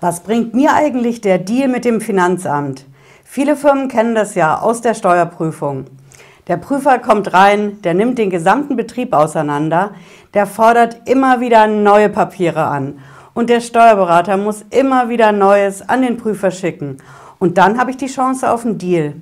Was bringt mir eigentlich der Deal mit dem Finanzamt? Viele Firmen kennen das ja aus der Steuerprüfung. Der Prüfer kommt rein, der nimmt den gesamten Betrieb auseinander, der fordert immer wieder neue Papiere an und der Steuerberater muss immer wieder Neues an den Prüfer schicken. Und dann habe ich die Chance auf einen Deal.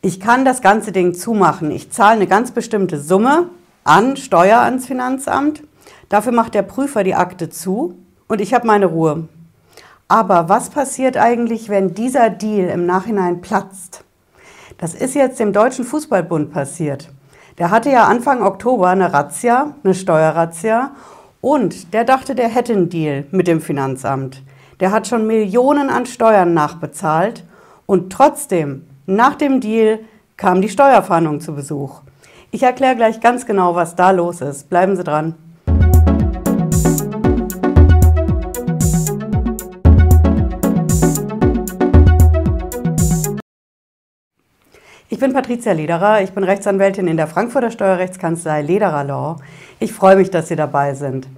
Ich kann das ganze Ding zumachen. Ich zahle eine ganz bestimmte Summe an Steuer ans Finanzamt. Dafür macht der Prüfer die Akte zu und ich habe meine Ruhe. Aber was passiert eigentlich, wenn dieser Deal im Nachhinein platzt? Das ist jetzt dem Deutschen Fußballbund passiert. Der hatte ja Anfang Oktober eine Razzia, eine Steuerrazzia und der dachte, der hätte einen Deal mit dem Finanzamt. Der hat schon Millionen an Steuern nachbezahlt und trotzdem, nach dem Deal, kam die Steuerfahndung zu Besuch. Ich erkläre gleich ganz genau, was da los ist. Bleiben Sie dran. Ich bin Patricia Lederer, ich bin Rechtsanwältin in der Frankfurter Steuerrechtskanzlei Lederer Law. Ich freue mich, dass Sie dabei sind.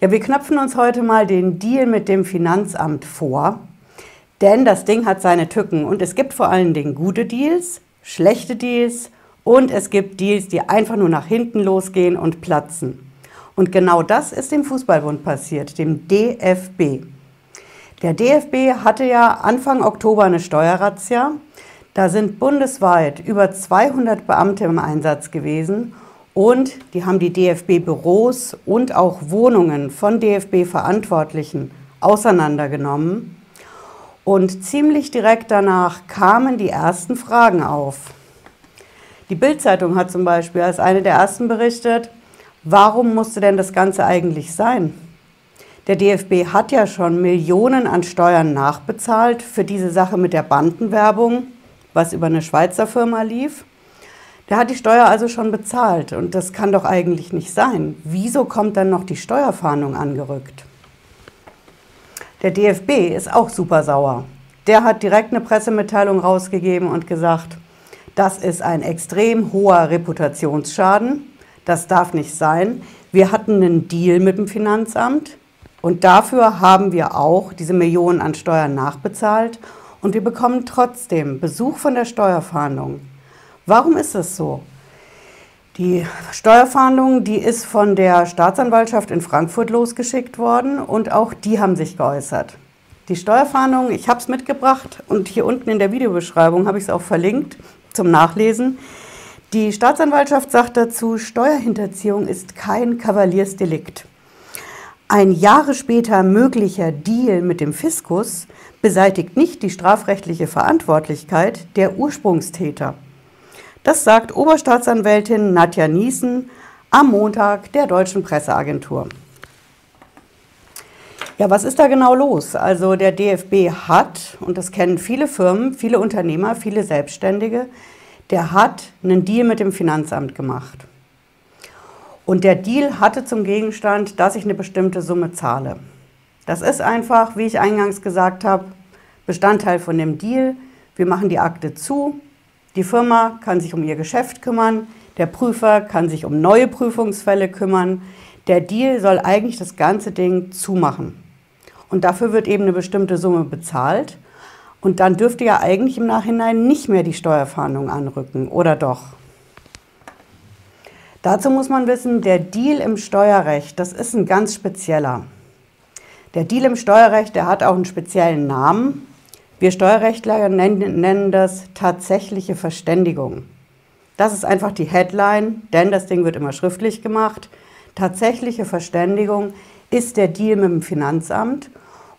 Ja, wir knöpfen uns heute mal den Deal mit dem Finanzamt vor, denn das Ding hat seine Tücken und es gibt vor allen Dingen gute Deals, schlechte Deals und es gibt Deals, die einfach nur nach hinten losgehen und platzen. Und genau das ist dem Fußballbund passiert, dem DFB. Der DFB hatte ja Anfang Oktober eine Steuerrazzia da sind bundesweit über 200 Beamte im Einsatz gewesen und die haben die DFB-Büros und auch Wohnungen von DFB-Verantwortlichen auseinandergenommen. Und ziemlich direkt danach kamen die ersten Fragen auf. Die Bild-Zeitung hat zum Beispiel als eine der ersten berichtet, warum musste denn das Ganze eigentlich sein? Der DFB hat ja schon Millionen an Steuern nachbezahlt für diese Sache mit der Bandenwerbung was über eine Schweizer Firma lief. Der hat die Steuer also schon bezahlt und das kann doch eigentlich nicht sein. Wieso kommt dann noch die Steuerfahndung angerückt? Der DFB ist auch super sauer. Der hat direkt eine Pressemitteilung rausgegeben und gesagt, das ist ein extrem hoher Reputationsschaden. Das darf nicht sein. Wir hatten einen Deal mit dem Finanzamt und dafür haben wir auch diese Millionen an Steuern nachbezahlt und wir bekommen trotzdem Besuch von der Steuerfahndung. Warum ist das so? Die Steuerfahndung, die ist von der Staatsanwaltschaft in Frankfurt losgeschickt worden und auch die haben sich geäußert. Die Steuerfahndung, ich habe es mitgebracht und hier unten in der Videobeschreibung habe ich es auch verlinkt zum Nachlesen. Die Staatsanwaltschaft sagt dazu, Steuerhinterziehung ist kein Kavaliersdelikt. Ein Jahre später möglicher Deal mit dem Fiskus beseitigt nicht die strafrechtliche Verantwortlichkeit der Ursprungstäter. Das sagt Oberstaatsanwältin Nadja Niesen am Montag der Deutschen Presseagentur. Ja, was ist da genau los? Also der DFB hat, und das kennen viele Firmen, viele Unternehmer, viele Selbstständige, der hat einen Deal mit dem Finanzamt gemacht. Und der Deal hatte zum Gegenstand, dass ich eine bestimmte Summe zahle. Das ist einfach, wie ich eingangs gesagt habe, Bestandteil von dem Deal. Wir machen die Akte zu. Die Firma kann sich um ihr Geschäft kümmern. Der Prüfer kann sich um neue Prüfungsfälle kümmern. Der Deal soll eigentlich das ganze Ding zumachen. Und dafür wird eben eine bestimmte Summe bezahlt. Und dann dürfte ja eigentlich im Nachhinein nicht mehr die Steuerfahndung anrücken, oder doch? Dazu muss man wissen, der Deal im Steuerrecht, das ist ein ganz spezieller. Der Deal im Steuerrecht, der hat auch einen speziellen Namen. Wir Steuerrechtler nennen, nennen das tatsächliche Verständigung. Das ist einfach die Headline, denn das Ding wird immer schriftlich gemacht. Tatsächliche Verständigung ist der Deal mit dem Finanzamt.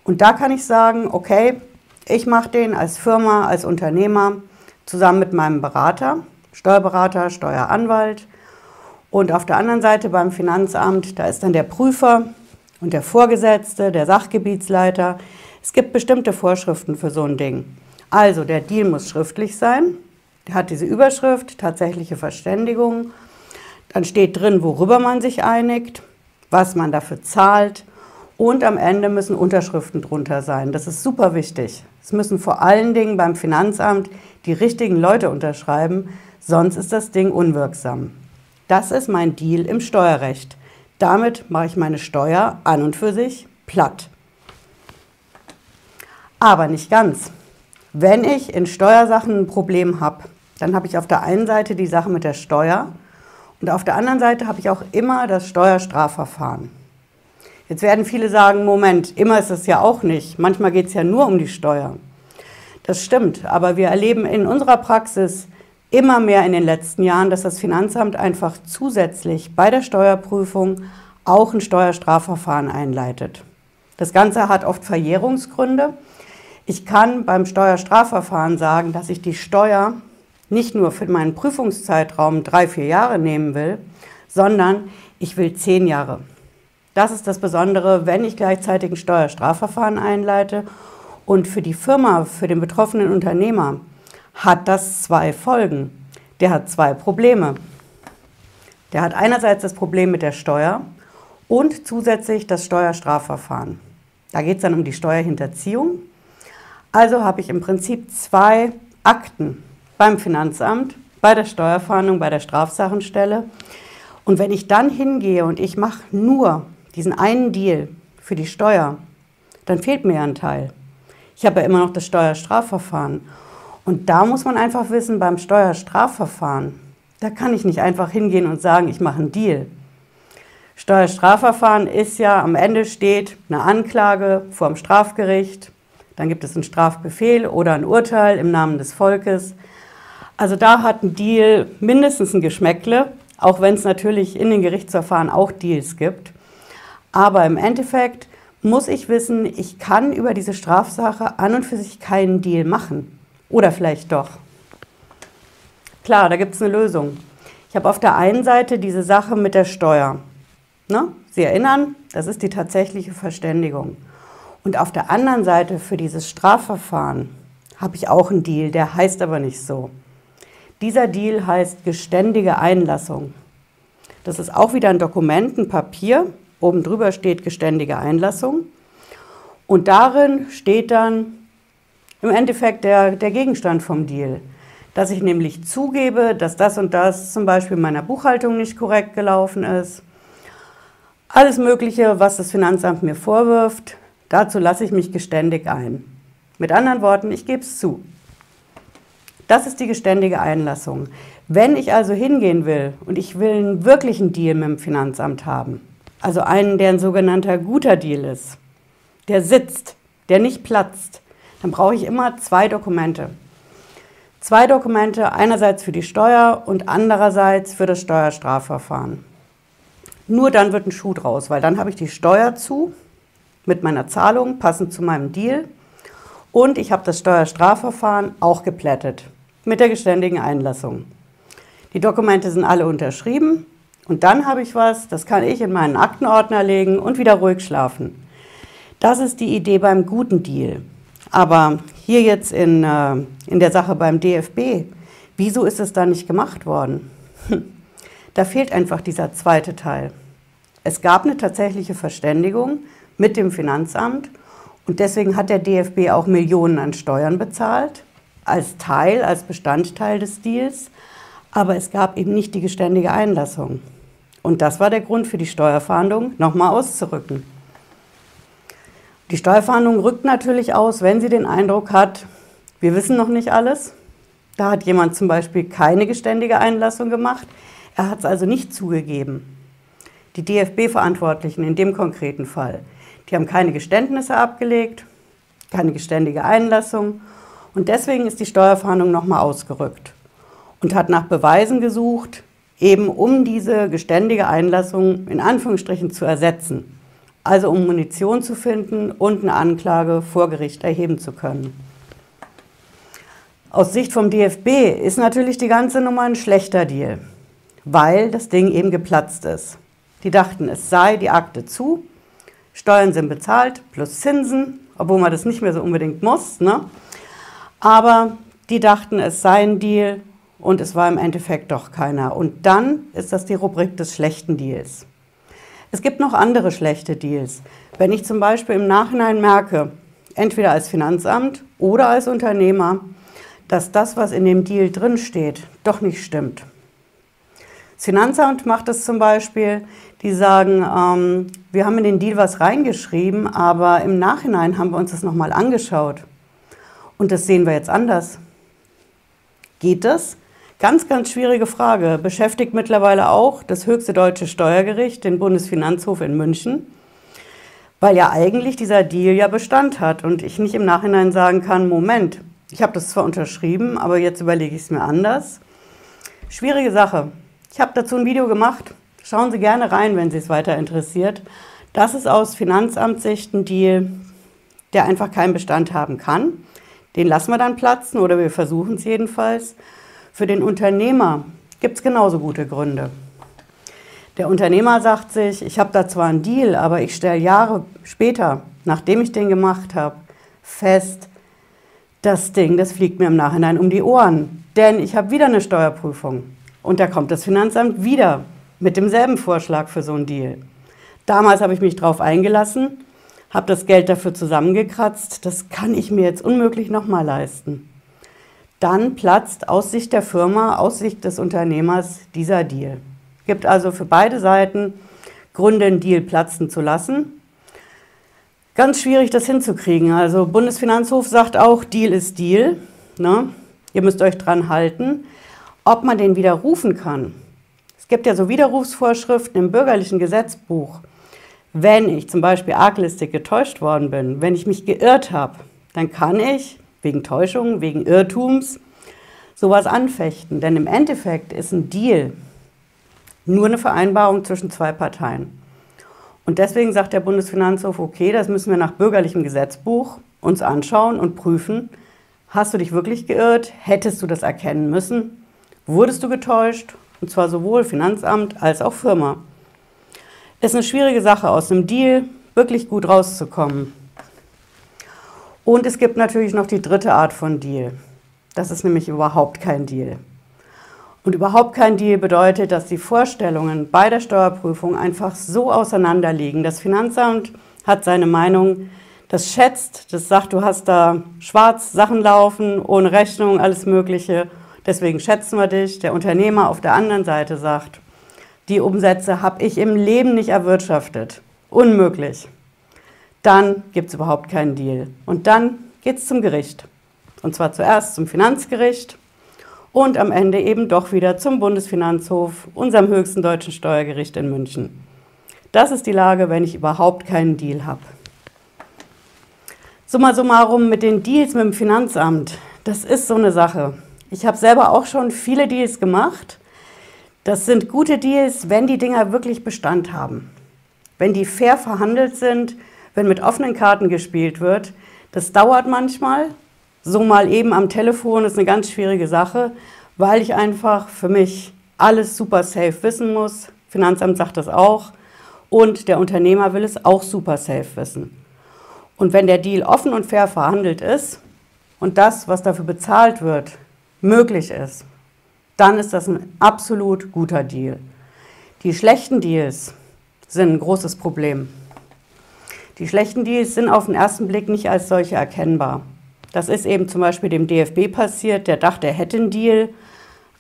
Und da kann ich sagen, okay, ich mache den als Firma, als Unternehmer zusammen mit meinem Berater, Steuerberater, Steueranwalt. Und auf der anderen Seite beim Finanzamt, da ist dann der Prüfer, und der Vorgesetzte, der Sachgebietsleiter. Es gibt bestimmte Vorschriften für so ein Ding. Also der Deal muss schriftlich sein. Der hat diese Überschrift, tatsächliche Verständigung. Dann steht drin, worüber man sich einigt, was man dafür zahlt. Und am Ende müssen Unterschriften drunter sein. Das ist super wichtig. Es müssen vor allen Dingen beim Finanzamt die richtigen Leute unterschreiben, sonst ist das Ding unwirksam. Das ist mein Deal im Steuerrecht. Damit mache ich meine Steuer an und für sich platt. Aber nicht ganz. Wenn ich in Steuersachen ein Problem habe, dann habe ich auf der einen Seite die Sache mit der Steuer und auf der anderen Seite habe ich auch immer das Steuerstrafverfahren. Jetzt werden viele sagen, Moment, immer ist es ja auch nicht. Manchmal geht es ja nur um die Steuer. Das stimmt, aber wir erleben in unserer Praxis immer mehr in den letzten Jahren, dass das Finanzamt einfach zusätzlich bei der Steuerprüfung auch ein Steuerstrafverfahren einleitet. Das Ganze hat oft Verjährungsgründe. Ich kann beim Steuerstrafverfahren sagen, dass ich die Steuer nicht nur für meinen Prüfungszeitraum drei, vier Jahre nehmen will, sondern ich will zehn Jahre. Das ist das Besondere, wenn ich gleichzeitig ein Steuerstrafverfahren einleite. Und für die Firma, für den betroffenen Unternehmer hat das zwei Folgen. Der hat zwei Probleme. Der hat einerseits das Problem mit der Steuer und zusätzlich das Steuerstrafverfahren. Da geht es dann um die Steuerhinterziehung. Also habe ich im Prinzip zwei Akten beim Finanzamt, bei der Steuerfahndung, bei der Strafsachenstelle. Und wenn ich dann hingehe und ich mache nur diesen einen Deal für die Steuer, dann fehlt mir ja ein Teil. Ich habe ja immer noch das Steuerstrafverfahren. Und da muss man einfach wissen, beim Steuerstrafverfahren, da kann ich nicht einfach hingehen und sagen, ich mache einen Deal. Steuerstrafverfahren ist ja, am Ende steht eine Anklage vor dem Strafgericht, dann gibt es einen Strafbefehl oder ein Urteil im Namen des Volkes. Also da hat ein Deal mindestens ein Geschmäckle, auch wenn es natürlich in den Gerichtsverfahren auch Deals gibt. Aber im Endeffekt muss ich wissen, ich kann über diese Strafsache an und für sich keinen Deal machen. Oder vielleicht doch. Klar, da gibt es eine Lösung. Ich habe auf der einen Seite diese Sache mit der Steuer. Ne? Sie erinnern, das ist die tatsächliche Verständigung. Und auf der anderen Seite für dieses Strafverfahren habe ich auch einen Deal, der heißt aber nicht so. Dieser Deal heißt geständige Einlassung. Das ist auch wieder ein Dokument, ein Papier, Oben drüber steht geständige Einlassung. Und darin steht dann im Endeffekt der, der Gegenstand vom Deal. Dass ich nämlich zugebe, dass das und das zum Beispiel in meiner Buchhaltung nicht korrekt gelaufen ist. Alles Mögliche, was das Finanzamt mir vorwirft, dazu lasse ich mich geständig ein. Mit anderen Worten, ich gebe es zu. Das ist die geständige Einlassung. Wenn ich also hingehen will und ich will einen wirklichen Deal mit dem Finanzamt haben, also einen, der ein sogenannter guter Deal ist, der sitzt, der nicht platzt, dann brauche ich immer zwei Dokumente. Zwei Dokumente, einerseits für die Steuer und andererseits für das Steuerstrafverfahren. Nur dann wird ein Schuh draus, weil dann habe ich die Steuer zu mit meiner Zahlung, passend zu meinem Deal. Und ich habe das Steuerstrafverfahren auch geplättet mit der geständigen Einlassung. Die Dokumente sind alle unterschrieben und dann habe ich was, das kann ich in meinen Aktenordner legen und wieder ruhig schlafen. Das ist die Idee beim guten Deal. Aber hier jetzt in, äh, in der Sache beim DFB, wieso ist es da nicht gemacht worden? Hm. Da fehlt einfach dieser zweite Teil. Es gab eine tatsächliche Verständigung mit dem Finanzamt und deswegen hat der DFB auch Millionen an Steuern bezahlt, als Teil, als Bestandteil des Deals. Aber es gab eben nicht die geständige Einlassung. Und das war der Grund für die Steuerfahndung, nochmal auszurücken. Die Steuerfahndung rückt natürlich aus, wenn sie den Eindruck hat, wir wissen noch nicht alles. Da hat jemand zum Beispiel keine geständige Einlassung gemacht. Er hat es also nicht zugegeben. Die DFB-Verantwortlichen in dem konkreten Fall, die haben keine Geständnisse abgelegt, keine geständige Einlassung. Und deswegen ist die Steuerfahndung nochmal ausgerückt und hat nach Beweisen gesucht, eben um diese geständige Einlassung in Anführungsstrichen zu ersetzen. Also um Munition zu finden und eine Anklage vor Gericht erheben zu können. Aus Sicht vom DFB ist natürlich die ganze Nummer ein schlechter Deal, weil das Ding eben geplatzt ist. Die dachten, es sei die Akte zu, Steuern sind bezahlt plus Zinsen, obwohl man das nicht mehr so unbedingt muss. Ne? Aber die dachten, es sei ein Deal und es war im Endeffekt doch keiner. Und dann ist das die Rubrik des schlechten Deals. Es gibt noch andere schlechte Deals. Wenn ich zum Beispiel im Nachhinein merke, entweder als Finanzamt oder als Unternehmer, dass das, was in dem Deal drinsteht, doch nicht stimmt. Das Finanzamt macht es zum Beispiel, die sagen, ähm, wir haben in den Deal was reingeschrieben, aber im Nachhinein haben wir uns das nochmal angeschaut Und das sehen wir jetzt anders. Geht das? Ganz, ganz schwierige Frage. Beschäftigt mittlerweile auch das höchste deutsche Steuergericht, den Bundesfinanzhof in München, weil ja eigentlich dieser Deal ja Bestand hat und ich nicht im Nachhinein sagen kann, Moment, ich habe das zwar unterschrieben, aber jetzt überlege ich es mir anders. Schwierige Sache. Ich habe dazu ein Video gemacht. Schauen Sie gerne rein, wenn Sie es weiter interessiert. Das ist aus Finanzamtssicht ein Deal, der einfach keinen Bestand haben kann. Den lassen wir dann platzen oder wir versuchen es jedenfalls. Für den Unternehmer gibt es genauso gute Gründe. Der Unternehmer sagt sich, ich habe da zwar einen Deal, aber ich stelle Jahre später, nachdem ich den gemacht habe, fest, das Ding, das fliegt mir im Nachhinein um die Ohren. Denn ich habe wieder eine Steuerprüfung. Und da kommt das Finanzamt wieder mit demselben Vorschlag für so einen Deal. Damals habe ich mich darauf eingelassen, habe das Geld dafür zusammengekratzt. Das kann ich mir jetzt unmöglich nochmal leisten dann platzt aus Sicht der Firma, aus Sicht des Unternehmers dieser Deal. Gibt also für beide Seiten Gründe, einen Deal platzen zu lassen. Ganz schwierig, das hinzukriegen. Also Bundesfinanzhof sagt auch, Deal ist Deal. Ne? Ihr müsst euch dran halten. Ob man den widerrufen kann. Es gibt ja so Widerrufsvorschriften im bürgerlichen Gesetzbuch. Wenn ich zum Beispiel arglistig getäuscht worden bin, wenn ich mich geirrt habe, dann kann ich wegen Täuschung, wegen Irrtums, sowas anfechten. Denn im Endeffekt ist ein Deal nur eine Vereinbarung zwischen zwei Parteien. Und deswegen sagt der Bundesfinanzhof, okay, das müssen wir nach bürgerlichem Gesetzbuch uns anschauen und prüfen. Hast du dich wirklich geirrt? Hättest du das erkennen müssen? Wurdest du getäuscht? Und zwar sowohl Finanzamt als auch Firma. Ist eine schwierige Sache, aus einem Deal wirklich gut rauszukommen. Und es gibt natürlich noch die dritte Art von Deal. Das ist nämlich überhaupt kein Deal. Und überhaupt kein Deal bedeutet, dass die Vorstellungen bei der Steuerprüfung einfach so auseinanderliegen. Das Finanzamt hat seine Meinung, das schätzt, das sagt, du hast da schwarz Sachen laufen, ohne Rechnung, alles Mögliche. Deswegen schätzen wir dich. Der Unternehmer auf der anderen Seite sagt, die Umsätze habe ich im Leben nicht erwirtschaftet. Unmöglich dann gibt es überhaupt keinen Deal. Und dann geht es zum Gericht. Und zwar zuerst zum Finanzgericht und am Ende eben doch wieder zum Bundesfinanzhof, unserem höchsten deutschen Steuergericht in München. Das ist die Lage, wenn ich überhaupt keinen Deal habe. Summa summarum mit den Deals mit dem Finanzamt, das ist so eine Sache. Ich habe selber auch schon viele Deals gemacht. Das sind gute Deals, wenn die Dinger wirklich Bestand haben. Wenn die fair verhandelt sind, wenn mit offenen Karten gespielt wird. Das dauert manchmal. So mal eben am Telefon ist eine ganz schwierige Sache, weil ich einfach für mich alles super safe wissen muss. Finanzamt sagt das auch. Und der Unternehmer will es auch super safe wissen. Und wenn der Deal offen und fair verhandelt ist und das, was dafür bezahlt wird, möglich ist, dann ist das ein absolut guter Deal. Die schlechten Deals sind ein großes Problem. Die schlechten Deals sind auf den ersten Blick nicht als solche erkennbar. Das ist eben zum Beispiel dem DFB passiert, der dachte, er hätte einen Deal,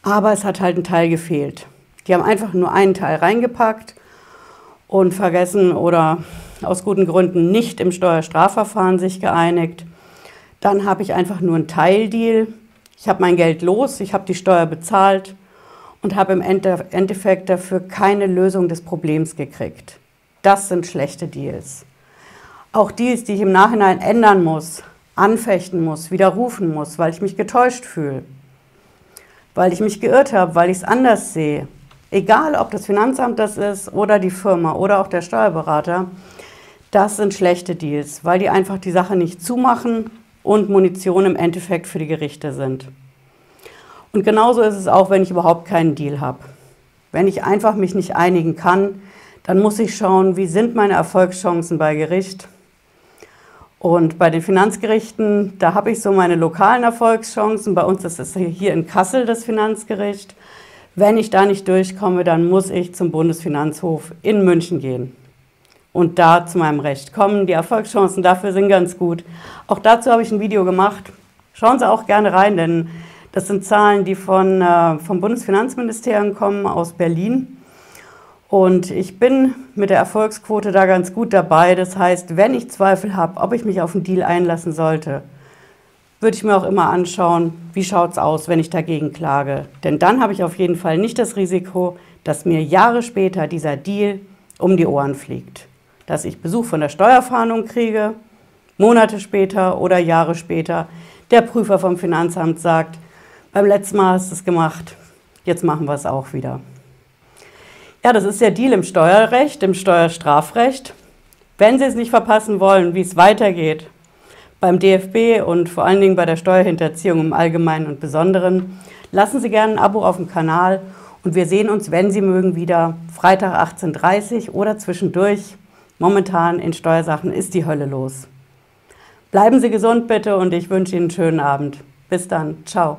aber es hat halt ein Teil gefehlt. Die haben einfach nur einen Teil reingepackt und vergessen oder aus guten Gründen nicht im Steuerstrafverfahren sich geeinigt. Dann habe ich einfach nur einen Teildeal. Ich habe mein Geld los, ich habe die Steuer bezahlt und habe im Endeffekt dafür keine Lösung des Problems gekriegt. Das sind schlechte Deals. Auch dies, die ich im Nachhinein ändern muss, anfechten muss, widerrufen muss, weil ich mich getäuscht fühle, weil ich mich geirrt habe, weil ich es anders sehe. Egal, ob das Finanzamt das ist oder die Firma oder auch der Steuerberater, das sind schlechte Deals, weil die einfach die Sache nicht zumachen und Munition im Endeffekt für die Gerichte sind. Und genauso ist es auch, wenn ich überhaupt keinen Deal habe. Wenn ich einfach mich nicht einigen kann, dann muss ich schauen, wie sind meine Erfolgschancen bei Gericht und bei den Finanzgerichten, da habe ich so meine lokalen Erfolgschancen. Bei uns ist es hier in Kassel das Finanzgericht. Wenn ich da nicht durchkomme, dann muss ich zum Bundesfinanzhof in München gehen und da zu meinem Recht kommen. Die Erfolgschancen dafür sind ganz gut. Auch dazu habe ich ein Video gemacht. Schauen Sie auch gerne rein, denn das sind Zahlen, die von, äh, vom Bundesfinanzministerium kommen aus Berlin. Und ich bin mit der Erfolgsquote da ganz gut dabei. Das heißt, wenn ich Zweifel habe, ob ich mich auf einen Deal einlassen sollte, würde ich mir auch immer anschauen, wie schaut es aus, wenn ich dagegen klage. Denn dann habe ich auf jeden Fall nicht das Risiko, dass mir Jahre später dieser Deal um die Ohren fliegt. Dass ich Besuch von der Steuerfahndung kriege, Monate später oder Jahre später der Prüfer vom Finanzamt sagt, beim letzten Mal hast du es gemacht, jetzt machen wir es auch wieder. Ja, das ist der Deal im Steuerrecht, im Steuerstrafrecht. Wenn Sie es nicht verpassen wollen, wie es weitergeht, beim DFB und vor allen Dingen bei der Steuerhinterziehung im Allgemeinen und Besonderen, lassen Sie gerne ein Abo auf dem Kanal und wir sehen uns, wenn Sie mögen, wieder Freitag 18.30 Uhr oder zwischendurch. Momentan in Steuersachen ist die Hölle los. Bleiben Sie gesund bitte und ich wünsche Ihnen einen schönen Abend. Bis dann. Ciao.